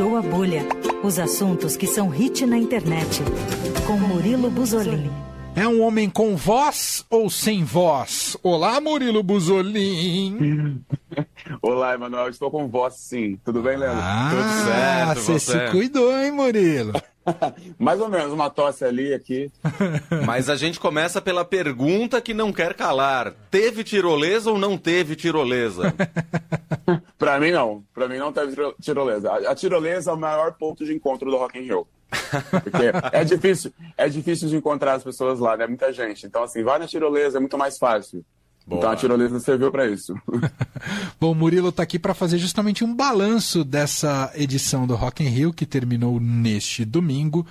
Furou a Bolha. Os assuntos que são hit na internet. Com Murilo Buzolini. É um homem com voz ou sem voz? Olá, Murilo Buzolin. Olá, Emanuel. Estou com voz, sim. Tudo bem, Leandro? Ah, Tudo certo. Você se cuidou, hein, Murilo? Mais ou menos, uma tosse ali, aqui. Mas a gente começa pela pergunta que não quer calar. Teve tirolesa ou não teve tirolesa? Pra mim, não. Pra mim, não teve tirolesa. A tirolesa é o maior ponto de encontro do Rock in Rio. Porque é difícil, é difícil de encontrar as pessoas lá, né? Muita gente. Então, assim, vai na tirolesa, é muito mais fácil. Boa. Então a tirolesa serviu para isso. Bom, o Murilo está aqui para fazer justamente um balanço dessa edição do Rock in Rio que terminou neste domingo.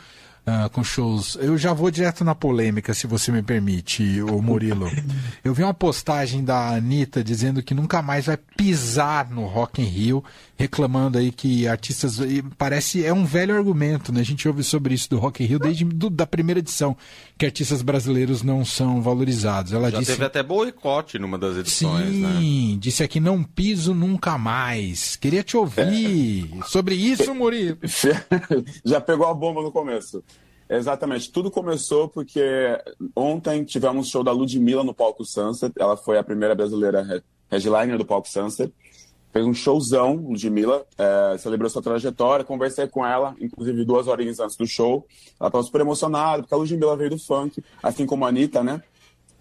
Uh, com shows. Eu já vou direto na polêmica, se você me permite, o Murilo. Eu vi uma postagem da Anitta dizendo que nunca mais vai pisar no Rock in Rio, reclamando aí que artistas. Parece. É um velho argumento, né? A gente ouve sobre isso do Rock in Rio desde do, da primeira edição, que artistas brasileiros não são valorizados. Ela já disse. teve até boicote numa das edições, Sim, né? disse aqui: não piso nunca mais. Queria te ouvir é. sobre isso, Murilo. já pegou a bomba no começo. Exatamente. Tudo começou porque ontem tivemos show da Ludmilla no palco Sunset. Ela foi a primeira brasileira headliner do palco Sunset. Fez um showzão, Ludmilla, é, celebrou sua trajetória, conversei com ela, inclusive duas horinhas antes do show. Ela estava super emocionada, porque a Ludmilla veio do funk, assim como a Anitta, né?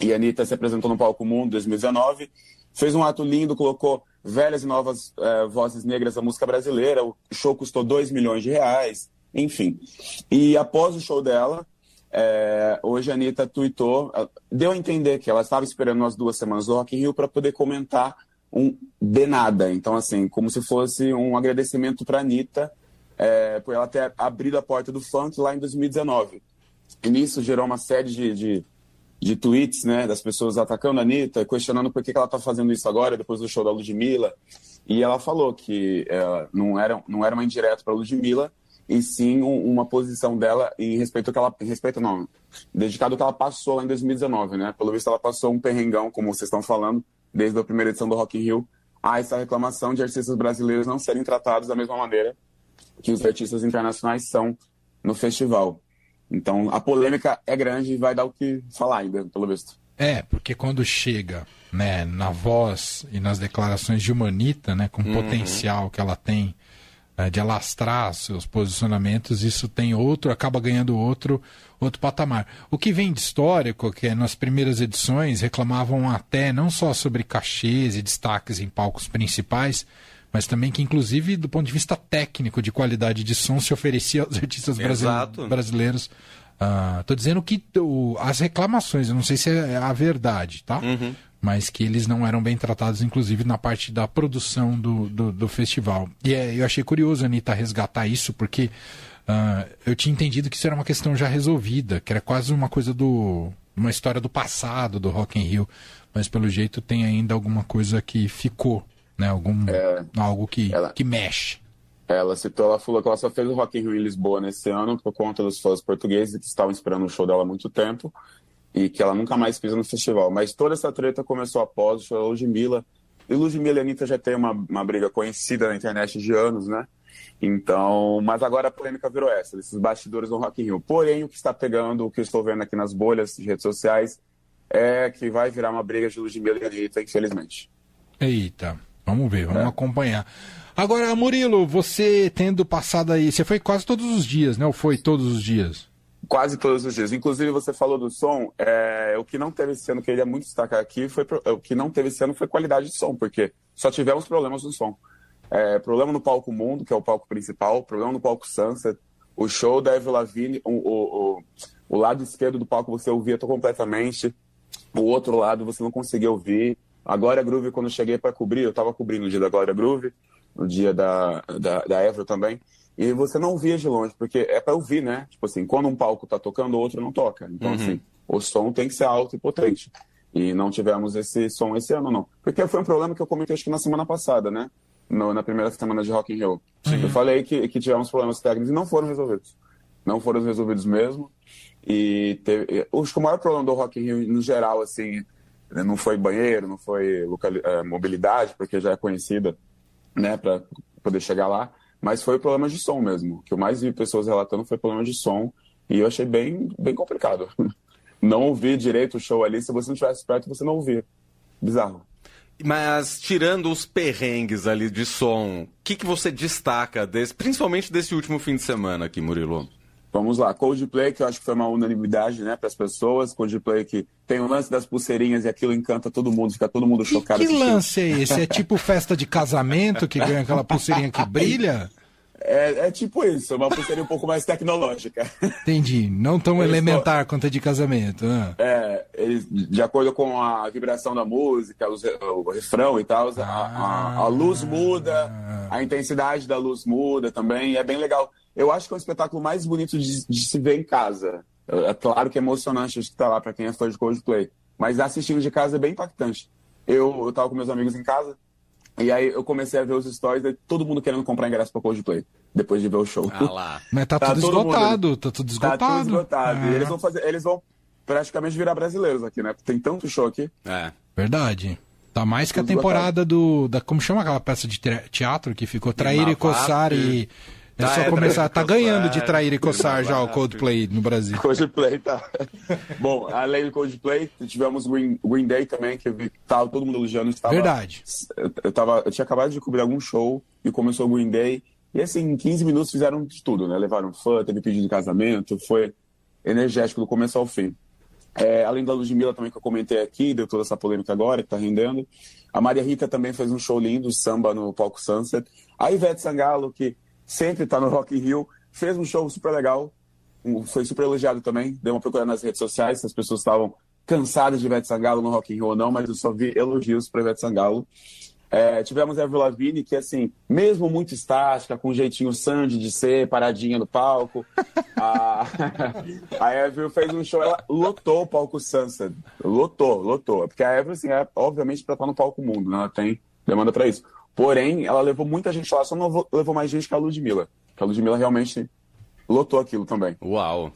E a Anitta se apresentou no Palco Mundo em 2019. Fez um ato lindo, colocou velhas e novas é, vozes negras da música brasileira. O show custou 2 milhões de reais. Enfim. E após o show dela, é, hoje a Anitta tweetou, deu a entender que ela estava esperando umas duas semanas do Rock in Rio para poder comentar um de nada. Então, assim, como se fosse um agradecimento para a Anitta é, por ela ter abrido a porta do funk lá em 2019. E nisso gerou uma série de, de, de tweets, né, das pessoas atacando a Anitta, questionando por que, que ela está fazendo isso agora, depois do show da Ludmilla. E ela falou que é, não, era, não era uma indireta para Ludmilla, e sim um, uma posição dela em respeito ao que ela. Em respeito, não. Dedicado ao que ela passou lá em 2019, né? Pelo visto, ela passou um perrengão, como vocês estão falando, desde a primeira edição do Rock in Rio. Há essa reclamação de artistas brasileiros não serem tratados da mesma maneira que os artistas internacionais são no festival. Então, a polêmica é grande e vai dar o que falar ainda, pelo visto. É, porque quando chega né, na voz e nas declarações de Humanita, né, com o uhum. potencial que ela tem é, de alastrar seus posicionamentos, isso tem outro, acaba ganhando outro, outro patamar. O que vem de histórico, que é nas primeiras edições reclamavam até não só sobre cachês e destaques em palcos principais, mas também que, inclusive, do ponto de vista técnico, de qualidade de som, se oferecia aos artistas brasileiros. Estou uh, dizendo que uh, as reclamações, eu não sei se é a verdade, tá? Uhum mas que eles não eram bem tratados, inclusive na parte da produção do, do, do festival. E é, eu achei curioso a Anitta resgatar isso, porque uh, eu tinha entendido que isso era uma questão já resolvida, que era quase uma coisa do. uma história do passado do Rock in Rio, mas pelo jeito tem ainda alguma coisa que ficou, né? Algum, é, algo que, ela, que mexe. Ela citou, ela falou que ela só fez o Rock in Rio em Lisboa nesse ano por conta dos fãs portugueses que estavam esperando o show dela há muito tempo e que ela nunca mais pisa no festival. Mas toda essa treta começou após o show da Ludmilla. E Ludmilla e Anitta já tem uma, uma briga conhecida na internet de anos, né? Então, mas agora a polêmica virou essa, esses bastidores do Rock in Rio. Porém, o que está pegando, o que eu estou vendo aqui nas bolhas de redes sociais, é que vai virar uma briga de Ludmilla e Anitta, infelizmente. Eita, vamos ver, vamos é. acompanhar. Agora, Murilo, você tendo passado aí, você foi quase todos os dias, né? Ou foi todos os dias? Quase todos os dias. Inclusive, você falou do som. É, o que não teve esse ano, que queria muito destacar aqui, foi o que não teve esse ano foi qualidade de som, porque só tivemos problemas no som. É, problema no palco Mundo, que é o palco principal, problema no palco Sunset, o show da Evil Lavigne, o, o, o, o lado esquerdo do palco você ouvia completamente, o outro lado você não conseguia ouvir. A Glória Groove, quando eu cheguei para cobrir, eu estava cobrindo o dia da Glória Groove, no dia da, da, da Evil também, e você não via de longe, porque é para ouvir, né? Tipo assim, quando um palco tá tocando, o outro não toca. Então, uhum. assim, o som tem que ser alto e potente. E não tivemos esse som esse ano, não. Porque foi um problema que eu comentei, acho que na semana passada, né? No, na primeira semana de Rock in Rio. Eu falei que, que tivemos problemas técnicos e não foram resolvidos. Não foram resolvidos mesmo. E teve, acho que o maior problema do Rock in Rio, no geral, assim, não foi banheiro, não foi local, é, mobilidade, porque já é conhecida, né, para poder chegar lá mas foi problema de som mesmo. O que eu mais vi pessoas relatando foi problema de som, e eu achei bem, bem complicado. Não ouvir direito o show ali, se você não estivesse perto, você não ouvia. Bizarro. Mas tirando os perrengues ali de som, o que, que você destaca, desse, principalmente desse último fim de semana aqui, Murilo? Vamos lá, Coldplay, que eu acho que foi uma unanimidade, né, para as pessoas. Coldplay que tem o lance das pulseirinhas e aquilo encanta todo mundo, fica todo mundo chocado. E que lance é esse? É tipo festa de casamento que ganha aquela pulseirinha que brilha? É, é, tipo isso, uma pulseirinha um pouco mais tecnológica. Entendi. Não tão eles elementar quanto a de casamento. Ah. É, eles, de acordo com a vibração da música, os, o refrão e tal, ah. a, a, luz muda, a intensidade da luz muda também, é bem legal. Eu acho que é um espetáculo mais bonito de, de se ver em casa. É claro que é emocionante estar tá lá para quem é fã de Coldplay, mas assistindo de casa é bem impactante. Eu, eu tava com meus amigos em casa, e aí eu comecei a ver os stories de todo mundo querendo comprar ingresso pra Coldplay, depois de ver o show. Ah lá. Mas tá, tá tudo esgotado, mundo... tá tudo esgotado. Tá tudo esgotado. E eles vão fazer, eles vão praticamente virar brasileiros aqui, né? Tem tanto show aqui. É. Verdade. Tá mais que a temporada do. Da, como chama aquela peça de teatro que ficou Trair e Coçar e. É só é, começar, tá ganhando de trair e coçar já o Coldplay no Brasil. Coldplay, tá. Bom, além do Coldplay, tivemos Green, Green Day também, que tava todo mundo elogiando. Estava, Verdade. Eu, tava, eu tinha acabado de cobrir algum show e começou o Green Day. E assim, em 15 minutos fizeram de tudo, né? Levaram fã, teve pedido de casamento, foi energético do começo ao fim. É, além da Ludmilla também que eu comentei aqui, deu toda essa polêmica agora, que tá rendendo. A Maria Rita também fez um show lindo, samba no palco Sunset. A Ivete Sangalo, que sempre está no Rock in Rio, fez um show super legal, foi super elogiado também, deu uma procura nas redes sociais, se as pessoas estavam cansadas de Ivete Sangalo no Rock in Rio ou não, mas eu só vi elogios para Ivete Sangalo. É, tivemos a Avril Lavigne, que assim, mesmo muito estática, com um jeitinho Sandy de ser, paradinha no palco, a, a Avril fez um show, ela lotou o palco Sunset, lotou, lotou, porque a Avril, assim, é obviamente para estar no palco mundo, né? ela tem demanda para isso. Porém, ela levou muita gente lá, só não levou mais gente que a Ludmilla. Que a Ludmilla realmente lotou aquilo também. Uau!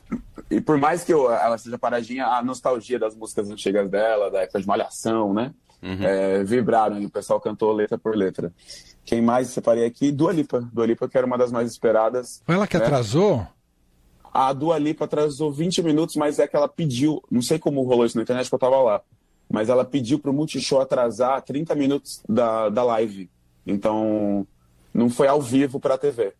E por mais que eu, ela seja paradinha, a nostalgia das músicas antigas dela, da época de Malhação, né? Uhum. É, vibraram e o pessoal cantou letra por letra. Quem mais separei aqui? Dua Lipa. Dua Lipa, que era uma das mais esperadas. Foi ela que né? atrasou? A Dua Lipa atrasou 20 minutos, mas é que ela pediu, não sei como rolou isso na internet, que eu tava lá, mas ela pediu pro Multishow atrasar 30 minutos da, da live. Então, não foi ao vivo para a TV.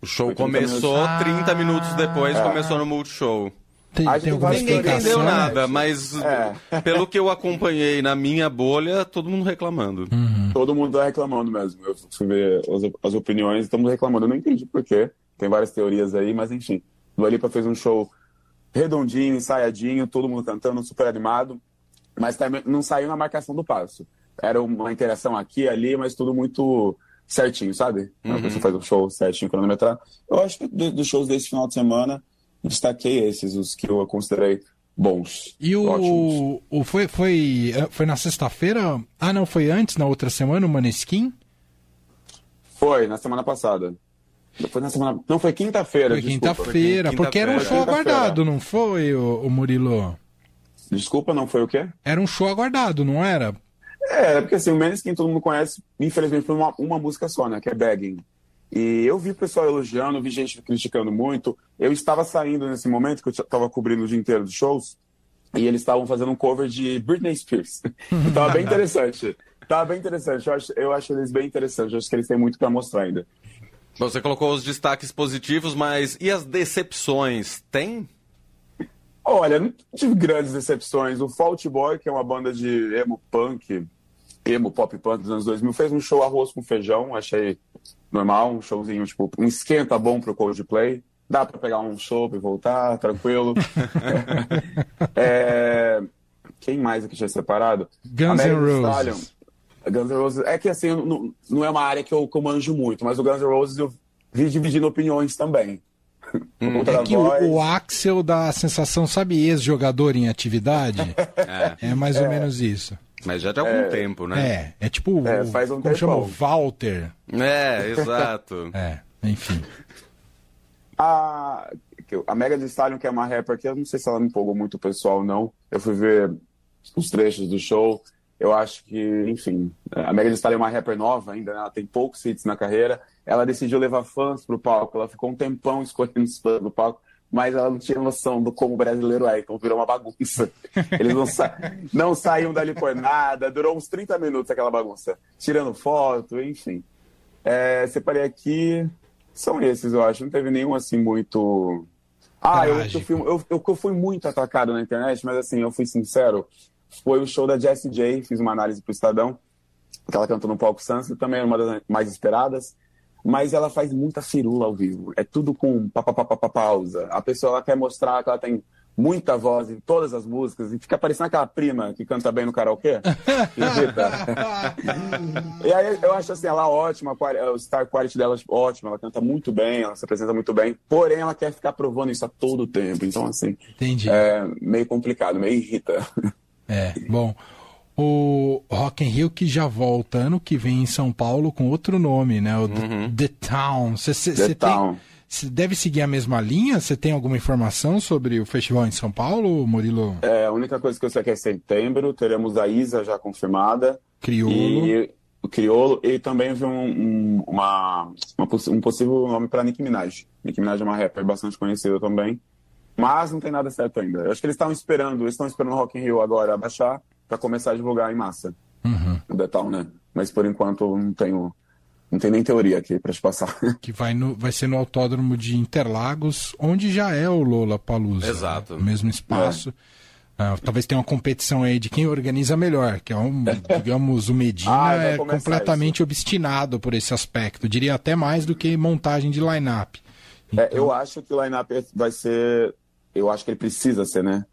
O show começou minutos... 30 minutos depois, é. começou no Multishow. Tem, tem Ninguém entendeu nada, mas é. pelo que eu acompanhei na minha bolha, todo mundo reclamando. Uhum. Todo mundo tá reclamando mesmo. Eu fui ver as, as opiniões, estamos reclamando. Eu não entendi por quê. Tem várias teorias aí, mas enfim. Dua Lipa fez um show redondinho, ensaiadinho, todo mundo cantando, super animado, mas também não saiu na marcação do passo era uma interação aqui e ali, mas tudo muito certinho, sabe? Uhum. Você faz um show certinho, cronometrar. Eu acho que dos shows desse final de semana, destaquei esses, os que eu considerei bons. E o, o foi, foi, foi na sexta-feira? Ah, não, foi antes, na outra semana, o Maneskin? Foi, na semana passada. Foi na semana... Não, foi quinta-feira. Foi quinta-feira, quinta porque era um show aguardado, não foi, o, o Murilo? Desculpa, não foi o quê? Era um show aguardado, não era? É, porque assim, o Maneskin todo mundo conhece, infelizmente, por uma, uma música só, né? Que é Begging. E eu vi o pessoal elogiando, vi gente criticando muito. Eu estava saindo nesse momento, que eu estava cobrindo o dia inteiro dos shows, e eles estavam fazendo um cover de Britney Spears. Tava bem interessante. Tava bem interessante. Eu acho, eu acho eles bem interessantes. Eu acho que eles têm muito para mostrar ainda. Você colocou os destaques positivos, mas e as decepções? Tem? Olha, não tive grandes decepções. O Fault Boy, que é uma banda de emo punk, emo pop punk dos anos 2000, fez um show arroz com feijão, achei normal, um showzinho, tipo, um esquenta bom pro Coldplay. Dá para pegar um show e voltar, tranquilo. é... Quem mais aqui tinha separado? Guns N' Roses. Guns N' Roses. É que assim, não, não é uma área que eu, que eu manjo muito, mas o Guns N' Roses eu vi dividindo opiniões também. Hum. É que o, o, Axel dá a sensação, sabe, ex-jogador em atividade? é. é mais ou é. menos isso. Mas já tem algum é. tempo, né? É, é tipo. É, faz um como tempo. chama? Walter. É, exato. é, enfim. A, a Mega de Stallion, que é uma rapper que eu não sei se ela me empolgou muito o pessoal, não. Eu fui ver os trechos do show. Eu acho que, enfim, a Megan Thee Stallion é uma rapper nova ainda, né? ela tem poucos hits na carreira. Ela decidiu levar fãs pro palco, ela ficou um tempão escolhendo os fãs no palco, mas ela não tinha noção do como o brasileiro é, então virou uma bagunça. Eles não, sa não saíam dali por nada, durou uns 30 minutos aquela bagunça, tirando foto, enfim. É, separei aqui, são esses, eu acho, não teve nenhum assim muito. Ah, eu, eu, fui, eu, eu fui muito atacado na internet, mas assim, eu fui sincero, foi o show da Jessie J, fiz uma análise pro Estadão, que ela cantou no palco Sunset, também é uma das mais esperadas, mas ela faz muita firula ao vivo, é tudo com pausa. A pessoa quer mostrar que ela tem muita voz em todas as músicas e fica parecendo aquela prima que canta bem no karaokê. e aí eu acho assim, ela ótima, o star quality dela ótima, ela canta muito bem, ela se apresenta muito bem, porém ela quer ficar provando isso a todo tempo. Então, assim, Entendi. é meio complicado, meio irrita. É, bom. O Rock in Rio que já volta ano que vem em São Paulo com outro nome, né? O uhum. The Town. Cê, cê, The Town. Tem, você deve seguir a mesma linha? Você tem alguma informação sobre o festival em São Paulo, Murilo? É, a única coisa que eu sei é que é setembro, teremos a Isa já confirmada. Criolo. E, o Criolo, e também vi um, um, uma, uma, um possível nome para Nicki Minaj. Nicki Minaj é uma rapper bastante conhecida também. Mas não tem nada certo ainda. Eu acho que eles estão esperando, eles estão esperando o Rock in Rio agora abaixar para começar a divulgar em massa. Uhum. O Detal, né? Mas por enquanto não tenho, não tem nem teoria aqui para te passar. Que vai, no, vai ser no Autódromo de Interlagos, onde já é o Lola Palusa. Exato. Né? O mesmo espaço. É. Uh, talvez tenha uma competição aí de quem organiza melhor, que é um, digamos, o Medina Ah, é completamente obstinado por esse aspecto. Diria até mais do que montagem de line-up. É, eu acho que o line-up vai ser. Eu acho que ele precisa ser, né?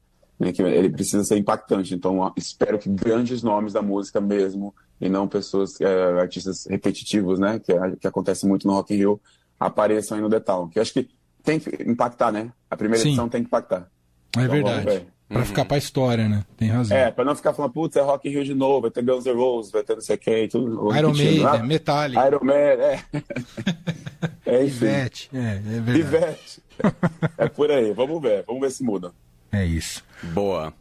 Né, Que ele precisa ser impactante. Então, espero que grandes nomes da música mesmo, e não pessoas, é, artistas repetitivos, né? Que, é- que acontece muito no Rock in Rio, apareçam aí no Detal. Que eu acho que tem que impactar, né? A primeira Sim. edição tem que impactar. É Então, verdade. ver. Pra ficar pra história, né? Tem razão. É, pra não ficar falando, putz, é Rock in Rio de novo, vai ter Guns N' Roses, vai ter não sei quem, tudo. Iron Maiden, ah, Metallica, Iron Man, é. é, enfim. Ivete. É, é verdade. Ivete. É por aí, vamos ver, vamos ver se muda. É isso. Boa.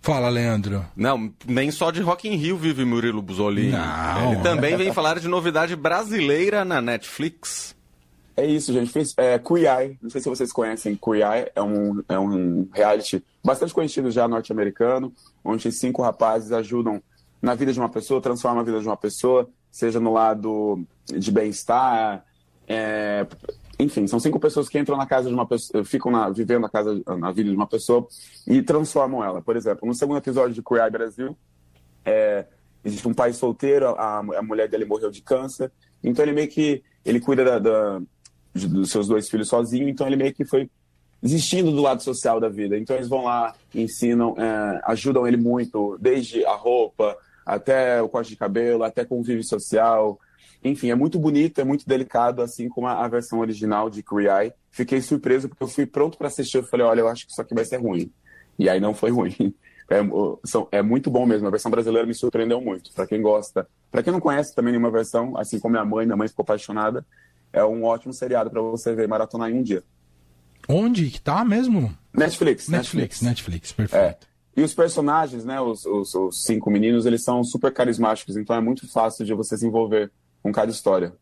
Fala, Leandro. Não, nem só de Rock in Rio vive Murilo Buzolini. Não. Ele também vem falar de novidade brasileira na Netflix. É isso, gente. Fiz é, Queer. Não sei se vocês conhecem. Queer é um, é um reality bastante conhecido já norte-americano, onde cinco rapazes ajudam na vida de uma pessoa, transformam a vida de uma pessoa, seja no lado de bem-estar. é, enfim, são cinco pessoas que entram na casa de uma pessoa, ficam na, vivendo na casa, na vida de uma pessoa e transformam ela. Por exemplo, no segundo episódio de Eye Brasil, é, existe um pai solteiro, a, a mulher dele morreu de câncer, então ele meio que ele cuida da, da- dos seus dois filhos sozinho, então ele meio que foi desistindo do lado social da vida. Então eles vão lá, ensinam, é, ajudam ele muito, desde a roupa até o corte de cabelo, até convívio social. Enfim, é muito bonito, é muito delicado, assim como a, a versão original de Eye. Fiquei surpreso porque eu fui pronto para assistir. Eu falei, olha, eu acho que isso aqui vai ser ruim. E aí não foi ruim. É, são- é muito bom mesmo. A versão brasileira me surpreendeu muito. Para quem gosta, para quem não conhece também nenhuma versão, assim como minha mãe, minha mãe ficou apaixonada. É um ótimo seriado para você ver maratonar em um dia. Onde que tá mesmo? Netflix, Netflix, Netflix. Netflix, É. perfeito. E os personagens, né, os, os, os cinco meninos, eles são super carismáticos, então é muito fácil de você se envolver com cada história.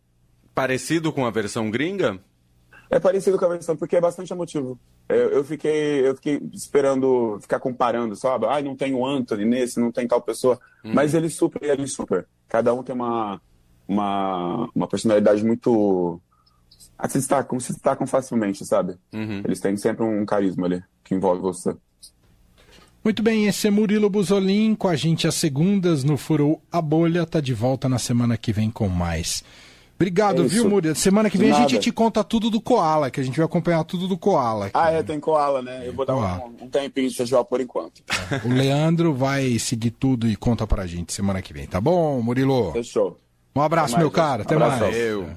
Parecido com a versão gringa? É parecido com a versão, porque é bastante emotivo. Eu, eu fiquei eu fiquei esperando, ficar comparando, sabe? Ai, não tem o Anthony nesse, não tem tal pessoa. Mas ele super ele super. Cada um tem uma, uma, uma personalidade muito. Ah, se destacam, se destacam facilmente, sabe? Uhum. Eles têm sempre um carisma ali que envolve você. Muito bem, esse é Murilo Buzolin com a gente às segundas no Furou a Bolha. Tá de volta na semana que vem com mais. Obrigado, É viu, Murilo? Semana que vem a gente nada. te conta tudo do Koala, que a gente vai acompanhar tudo do Koala. aqui. Ah, é, tem koala, né? Eu vou dar um, um tempinho de festival por enquanto. O Leandro vai seguir tudo e conta pra gente semana que vem, tá bom, Murilo? Fechou. Um abraço, mais, meu cara. Até mais. Eu.